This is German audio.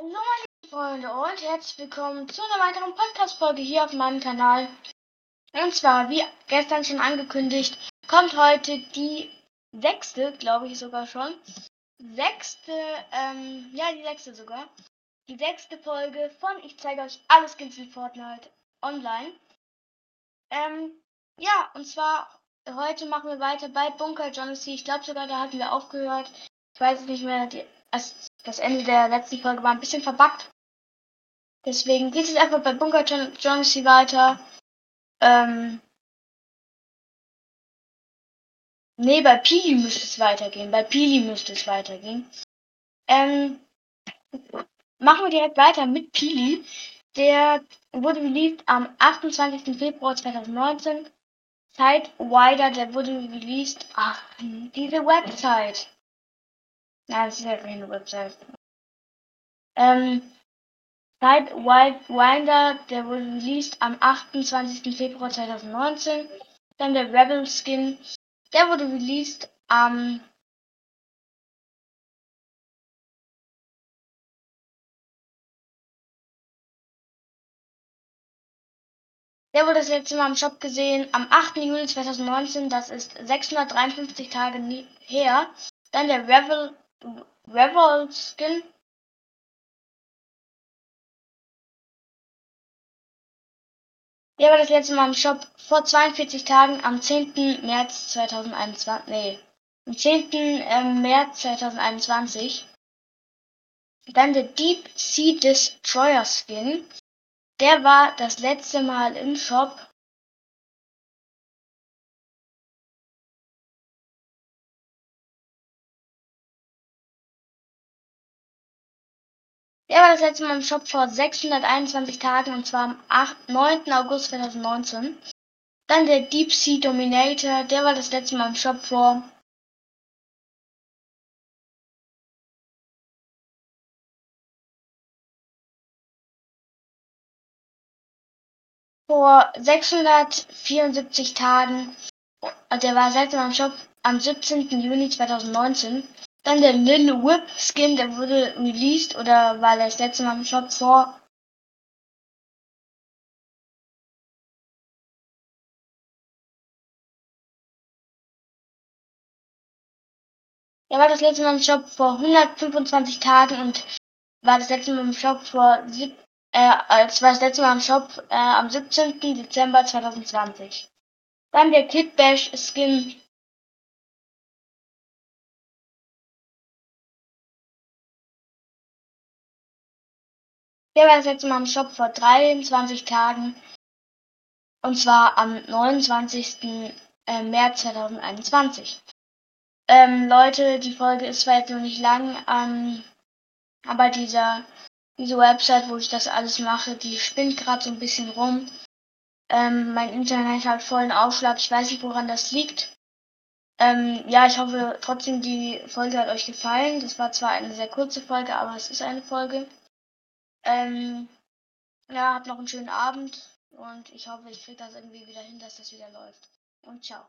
Hallo meine Freunde und herzlich willkommen zu einer weiteren Podcast-Folge hier auf meinem Kanal. Und zwar, wie gestern schon angekündigt, kommt heute die sechste, glaube ich sogar schon, sechste, ähm, ja die sechste sogar, die sechste Folge von Ich zeige euch alles Skins in Fortnite online. Ähm, ja, und zwar heute machen wir weiter bei Bunker John. Ich glaube sogar, da hatten wir aufgehört. Ich weiß es nicht mehr, die, das Ende der letzten Folge war ein bisschen verbuggt. Deswegen geht es einfach bei Bunker Jonesy weiter. Ähm. Nee, bei Pili müsste es weitergehen. Bei Pili müsste es weitergehen. Ähm. Machen wir direkt weiter mit Pili. Der wurde released am 28. Februar 2019. Wider, der wurde released. Ach, diese Website. Nein, das ist ja keine Website. Ähm, Sidewinder, der wurde released am 28. Februar 2019. Dann der Rebel Skin, der wurde released am Der wurde das letzte Mal im Shop gesehen am 8. Juli 2019. Das ist 653 Tage her. Dann der Revel Revolskin Der war das letzte Mal im Shop vor 42 Tagen am 10. März 2021. Nee, am 10. Ähm, März 2021. Dann der Deep Sea Destroyer Skin. Der war das letzte Mal im Shop Der war das letzte Mal im Shop vor 621 Tagen und zwar am 8, 9. August 2019. Dann der Deep Sea Dominator, der war das letzte Mal im Shop vor vor 674 Tagen. Der war das letzte Mal im Shop am 17. Juni 2019. Dann der Lil Whip Skin, der wurde released oder war das letzte Mal im Shop vor Er war das letzte Mal im Shop vor 125 Tagen und war das letzte Mal im Shop vor sieb, äh, als war das letzte Mal im Shop äh, am 17. Dezember 2020. Dann der Kid Bash Skin Der war das letzte Mal im Shop vor 23 Tagen. Und zwar am 29. Äh, März 2021. Ähm, Leute, die Folge ist zwar jetzt noch nicht lang, ähm, aber dieser, diese Website, wo ich das alles mache, die spinnt gerade so ein bisschen rum. Ähm, mein Internet hat vollen Aufschlag. Ich weiß nicht, woran das liegt. Ähm, ja, ich hoffe trotzdem, die Folge hat euch gefallen. Das war zwar eine sehr kurze Folge, aber es ist eine Folge. Ähm, ja, habt noch einen schönen Abend und ich hoffe, ich kriege das irgendwie wieder hin, dass das wieder läuft. Und ciao.